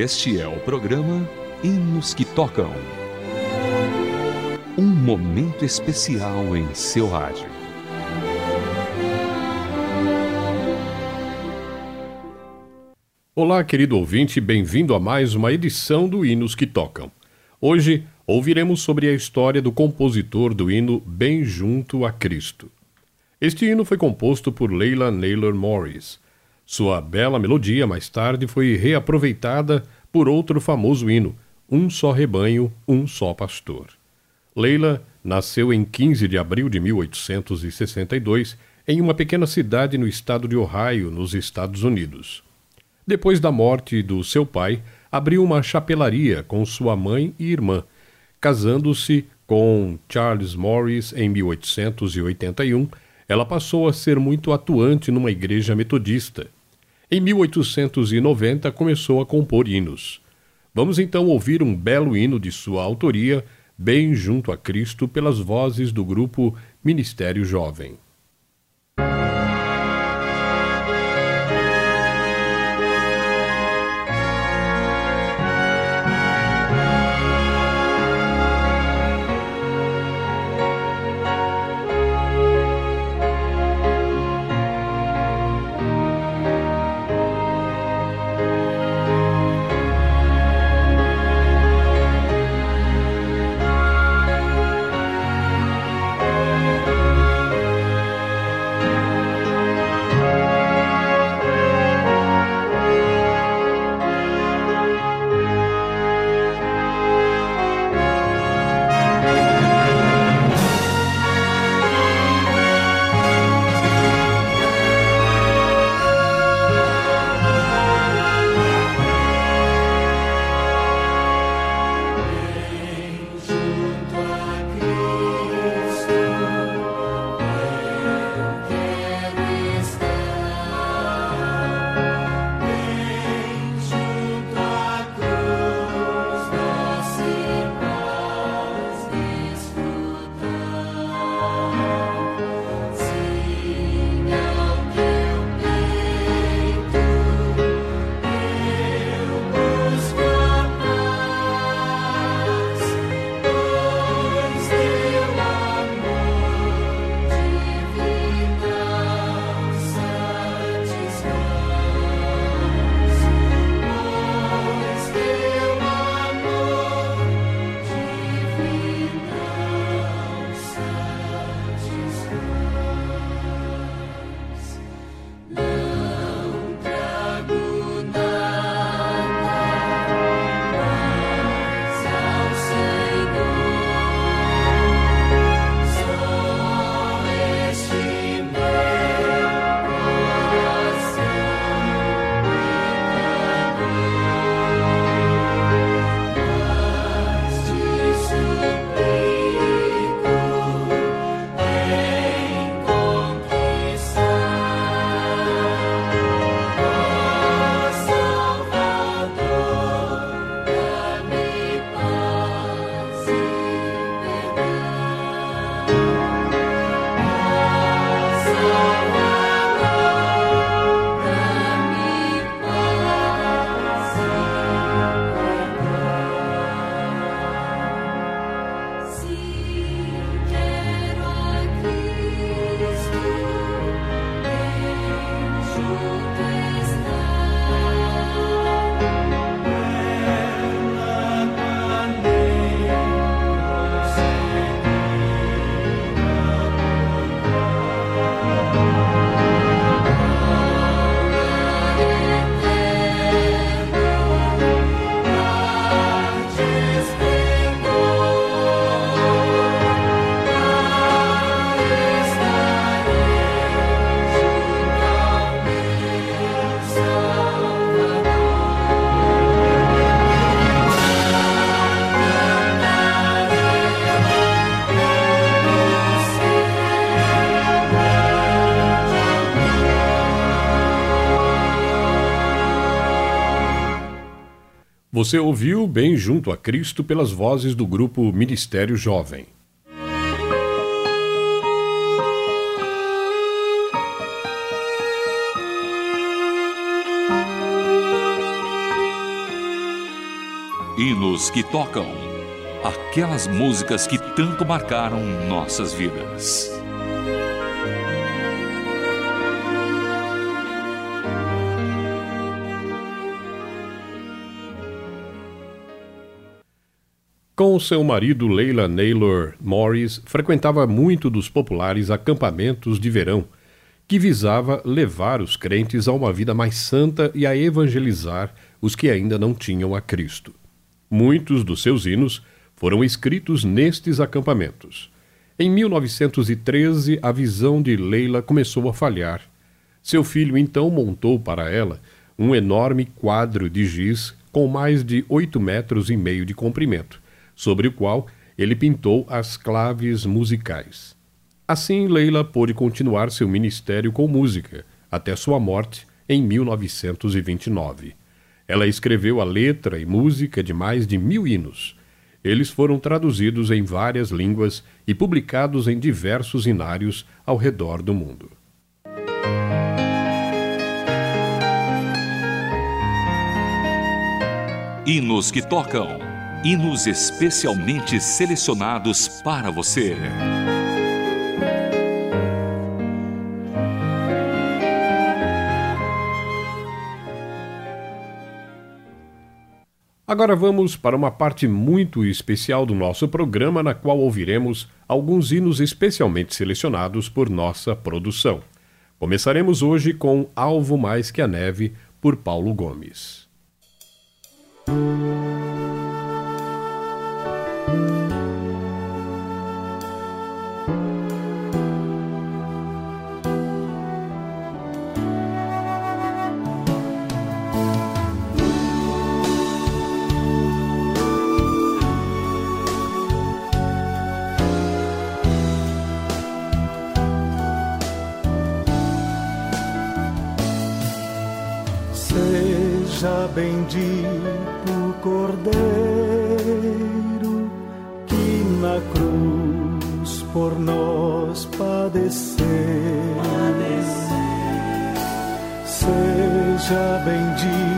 Este é o programa Hinos que Tocam. Um momento especial em seu rádio. Olá, querido ouvinte, bem-vindo a mais uma edição do Hinos que Tocam. Hoje ouviremos sobre a história do compositor do hino Bem Junto a Cristo. Este hino foi composto por Leila Naylor Morris. Sua bela melodia mais tarde foi reaproveitada por outro famoso hino, Um Só Rebanho, Um Só Pastor. Leila nasceu em 15 de abril de 1862 em uma pequena cidade no estado de Ohio, nos Estados Unidos. Depois da morte do seu pai, abriu uma chapelaria com sua mãe e irmã, casando-se com Charles Morris em 1881. Ela passou a ser muito atuante numa igreja metodista. Em 1890 começou a compor hinos. Vamos então ouvir um belo hino de sua autoria, Bem Junto a Cristo, pelas vozes do grupo Ministério Jovem. Você ouviu Bem Junto a Cristo pelas vozes do grupo Ministério Jovem. Hinos que tocam aquelas músicas que tanto marcaram nossas vidas. Com seu marido Leila Naylor Morris, frequentava muito dos populares acampamentos de verão, que visava levar os crentes a uma vida mais santa e a evangelizar os que ainda não tinham a Cristo. Muitos dos seus hinos foram escritos nestes acampamentos. Em 1913, a visão de Leila começou a falhar. Seu filho então montou para ela um enorme quadro de giz com mais de oito metros e meio de comprimento sobre o qual ele pintou as claves musicais. Assim, Leila pôde continuar seu ministério com música, até sua morte em 1929. Ela escreveu a letra e música de mais de mil hinos. Eles foram traduzidos em várias línguas e publicados em diversos inários ao redor do mundo. Hinos que tocam hinos especialmente selecionados para você. Agora vamos para uma parte muito especial do nosso programa, na qual ouviremos alguns hinos especialmente selecionados por nossa produção. Começaremos hoje com Alvo Mais que a Neve, por Paulo Gomes. Bendito Cordeiro que na cruz por nós padeceu. Seja bendito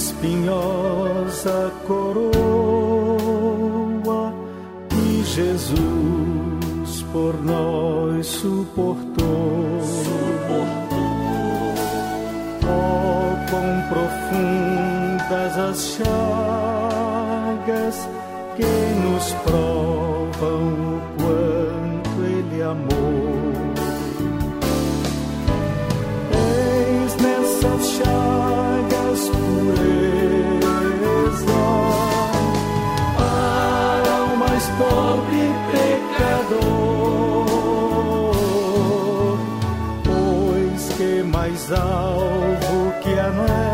espinhosa coroa que Jesus por nós suportou. Oh, quão profundas as chagas que nos provam alvo que a neve,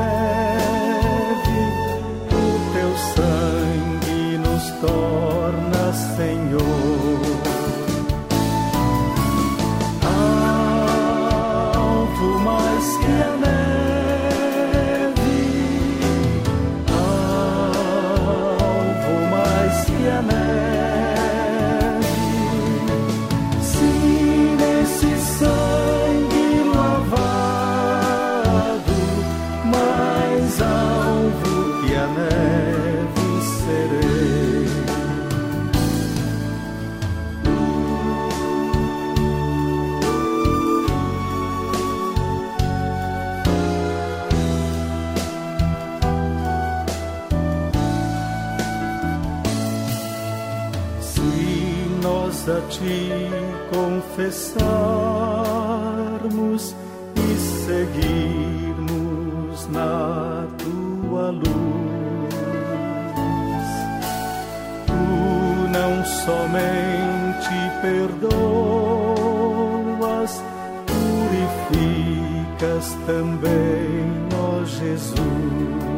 luz. Tu não somente perdoas, purificas também, ó Jesus.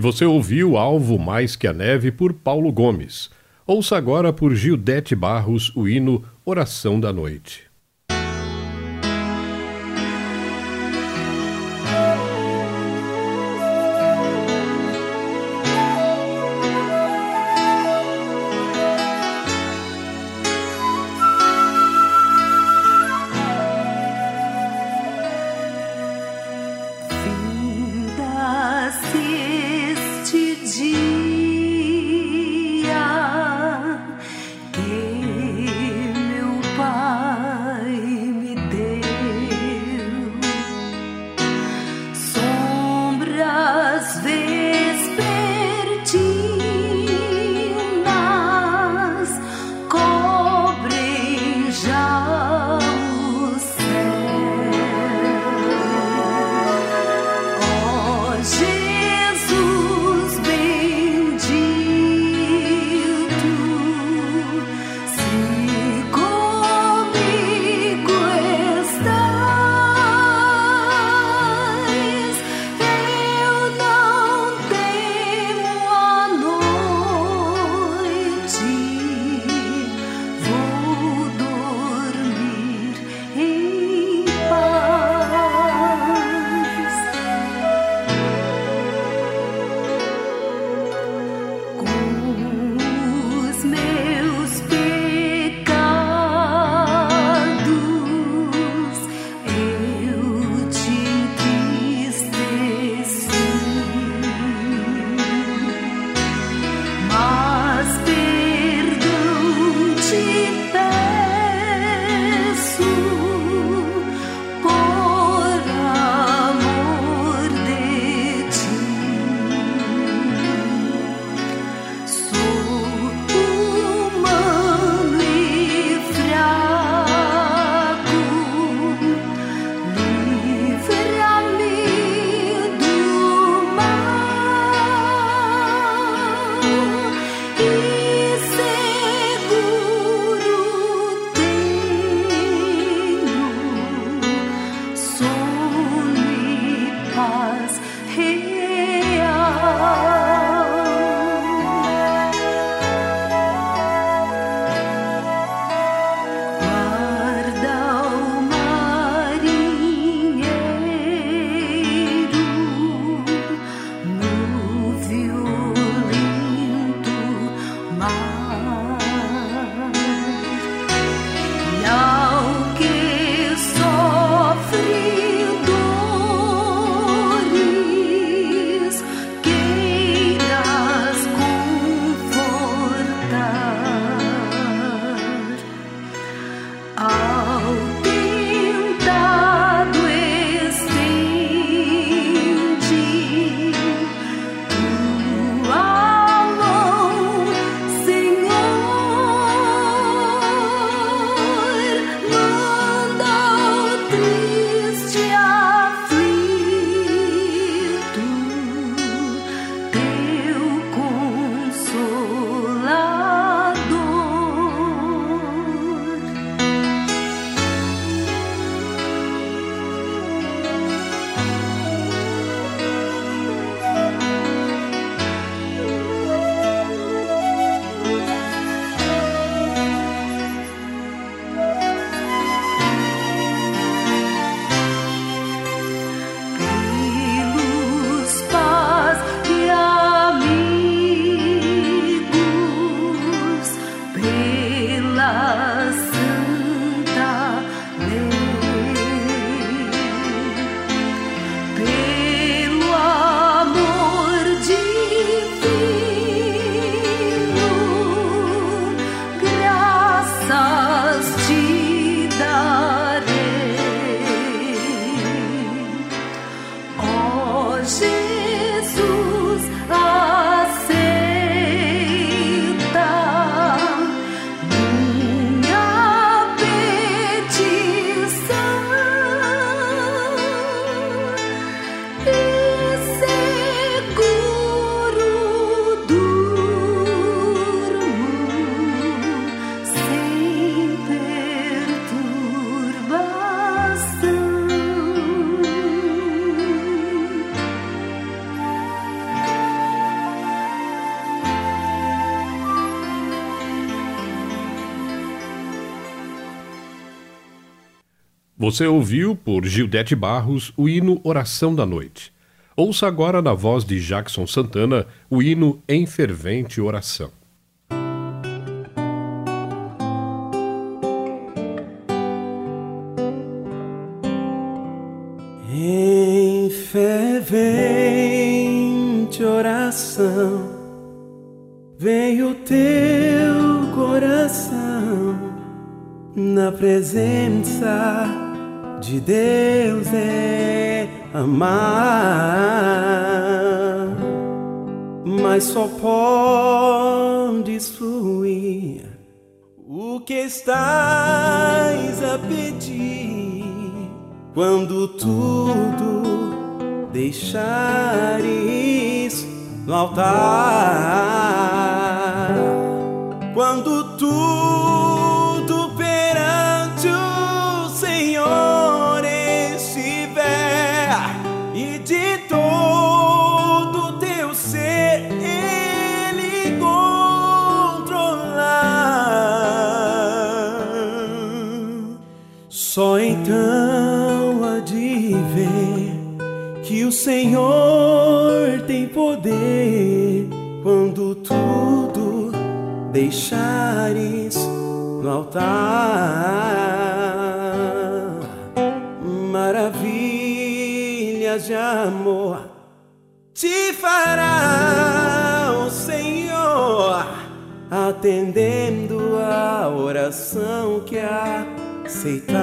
E você ouviu Alvo Mais que a Neve por Paulo Gomes. Ouça agora por Gildete Barros o hino Oração da Noite. Oh. Você ouviu por Gildete Barros o hino Oração da Noite. Ouça agora na voz de Jackson Santana o hino Em Fervente Oração. Em fervente oração veio teu coração na presença de Deus é amar, mas só podes fluir o que estás a pedir quando tudo deixares no altar, quando tudo altar. Maravilhas de amor te fará o Senhor, atendendo a oração que aceitar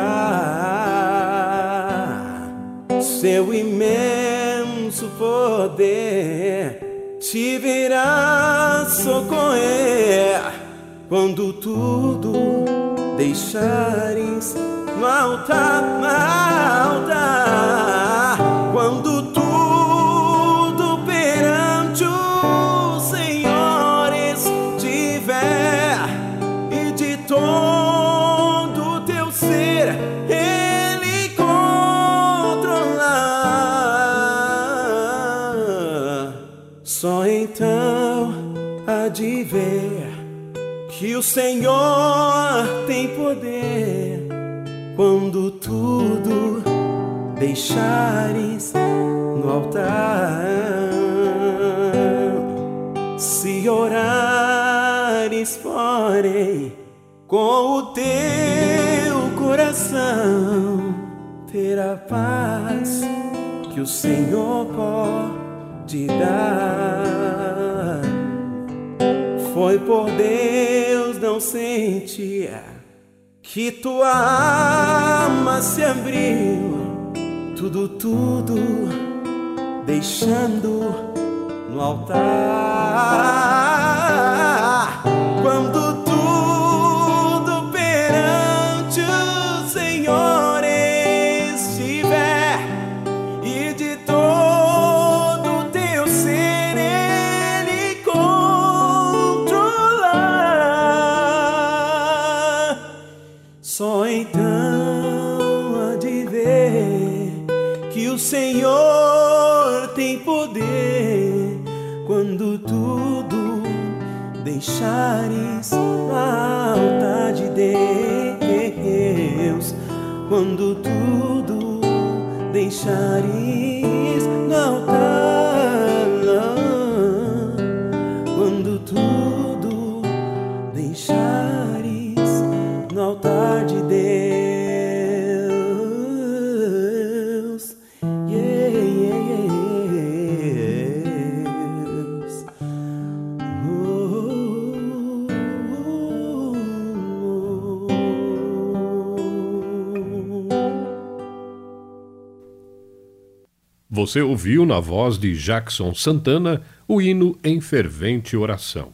seu imenso poder te virá socorrer quando tudo deixares no altar, no altar, quando tudo perante o Senhor estiver e de todo teu ser Ele controlar. Só então há de ver que o Senhor tem poder quando tudo deixares no altar. Se orares, porém, com o teu coração, terá paz que o Senhor pode dar. Foi por Deus não sentir que tua alma se abriu, tudo, tudo deixando no altar. Deixares Você ouviu na voz de Jackson Santana o hino Em Fervente Oração.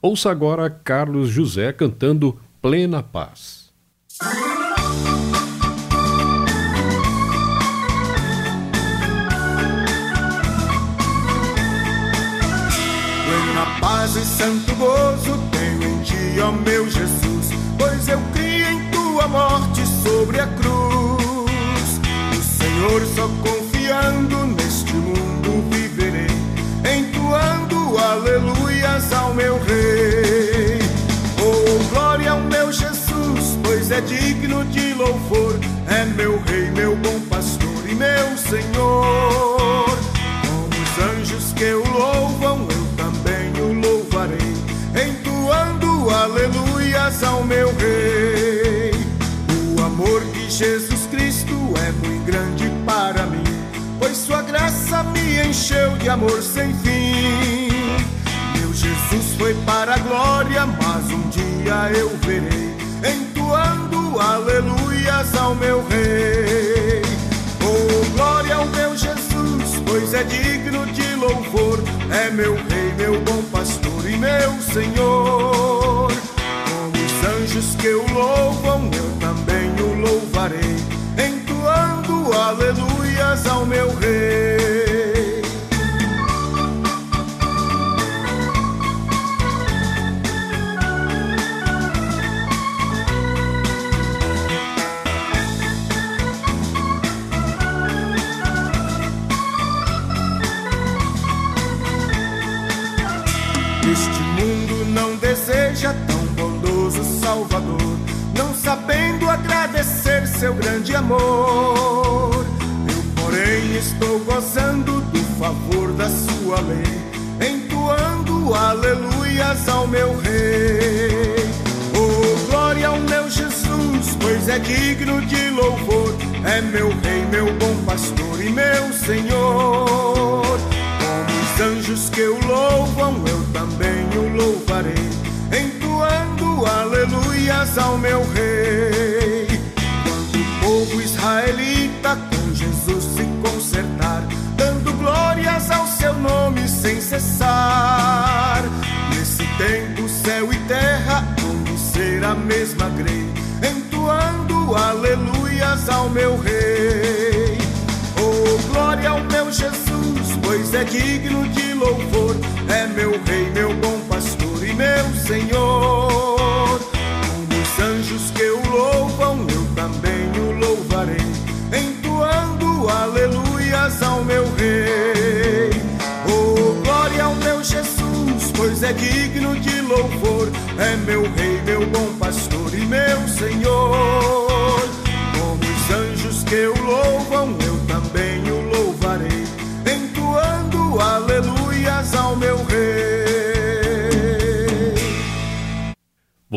Ouça agora Carlos José cantando Plena Paz. Plena paz e santo gozo tenho em ti, ó meu Jesus, pois eu criei em tua morte sobre a cruz. O Senhor só confiando aleluias ao meu Rei. Oh, glória ao meu Jesus, pois é digno de louvor. É meu rei, meu bom pastor e meu senhor. Com os anjos que o louvam, eu também o louvarei, entoando aleluias ao meu rei. O amor de Jesus Cristo é muito grande para mim, pois sua graça me encheu de amor sem fim. Jesus foi para a glória, mas um dia eu verei, entoando aleluias ao meu rei. Oh, glória ao meu Jesus, pois é digno de louvor, é meu rei, meu bom pastor e meu Senhor. Com os anjos que o louvam, eu também o louvarei, entoando aleluias ao meu rei. Amor. Eu, porém, estou gozando do favor da sua lei, entoando aleluias ao meu rei. Oh, glória ao meu Jesus, pois é digno de louvor, é meu rei, meu bom pastor e meu Senhor. Como os anjos que o louvam, eu também o louvarei, entoando aleluias ao meu rei. Povo israelita com Jesus se consertar, dando glórias ao seu nome sem cessar. Nesse tempo, céu e terra vão ser a mesma grei, entoando aleluias ao meu rei. Oh, glória ao meu Jesus, pois é digno de louvor. É meu rei, meu bom pastor e meu Senhor.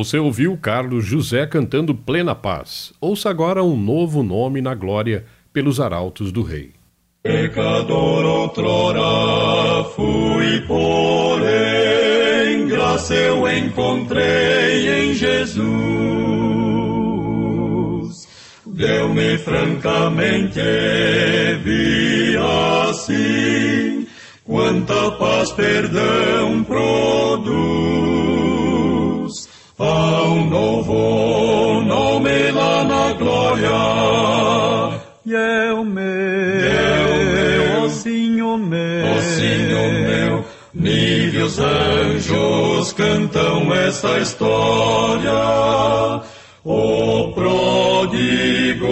Você ouviu Carlos José cantando Plena Paz. Ouça agora um novo nome na glória pelos arautos do rei. Pecador outrora fui, porém, graça eu encontrei em Jesus. Deu-me francamente, vi assim, quanta paz, perdão produz. Há um novo nome lá na glória, e é o meu, Ó Senhor meu, Ó Senhor meu, níveis anjos cantam esta história. O pródigo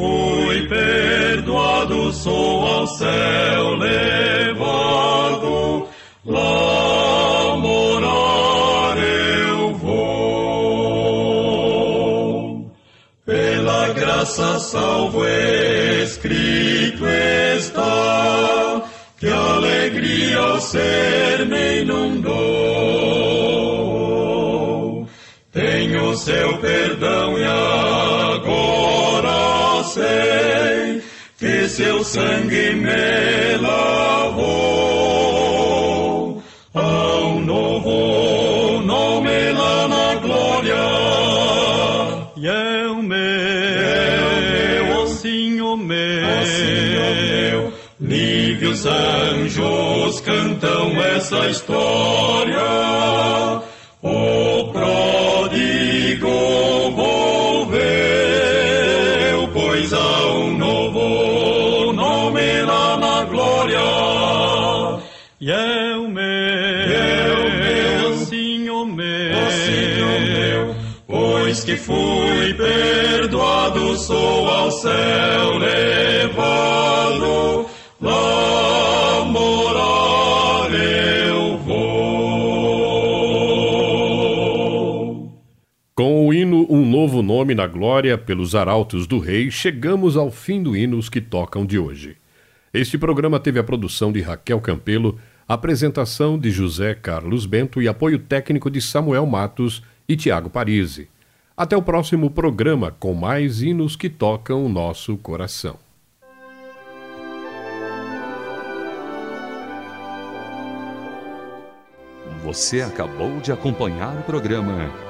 fui perdoado, sou ao céu Amen. Novo Nome na Glória pelos Arautos do Rei, chegamos ao fim do Hinos que Tocam de hoje. Este programa teve a produção de Raquel Campelo, apresentação de José Carlos Bento e apoio técnico de Samuel Matos e Tiago Parisi. Até o próximo programa com mais hinos que tocam o nosso coração. Você acabou de acompanhar o programa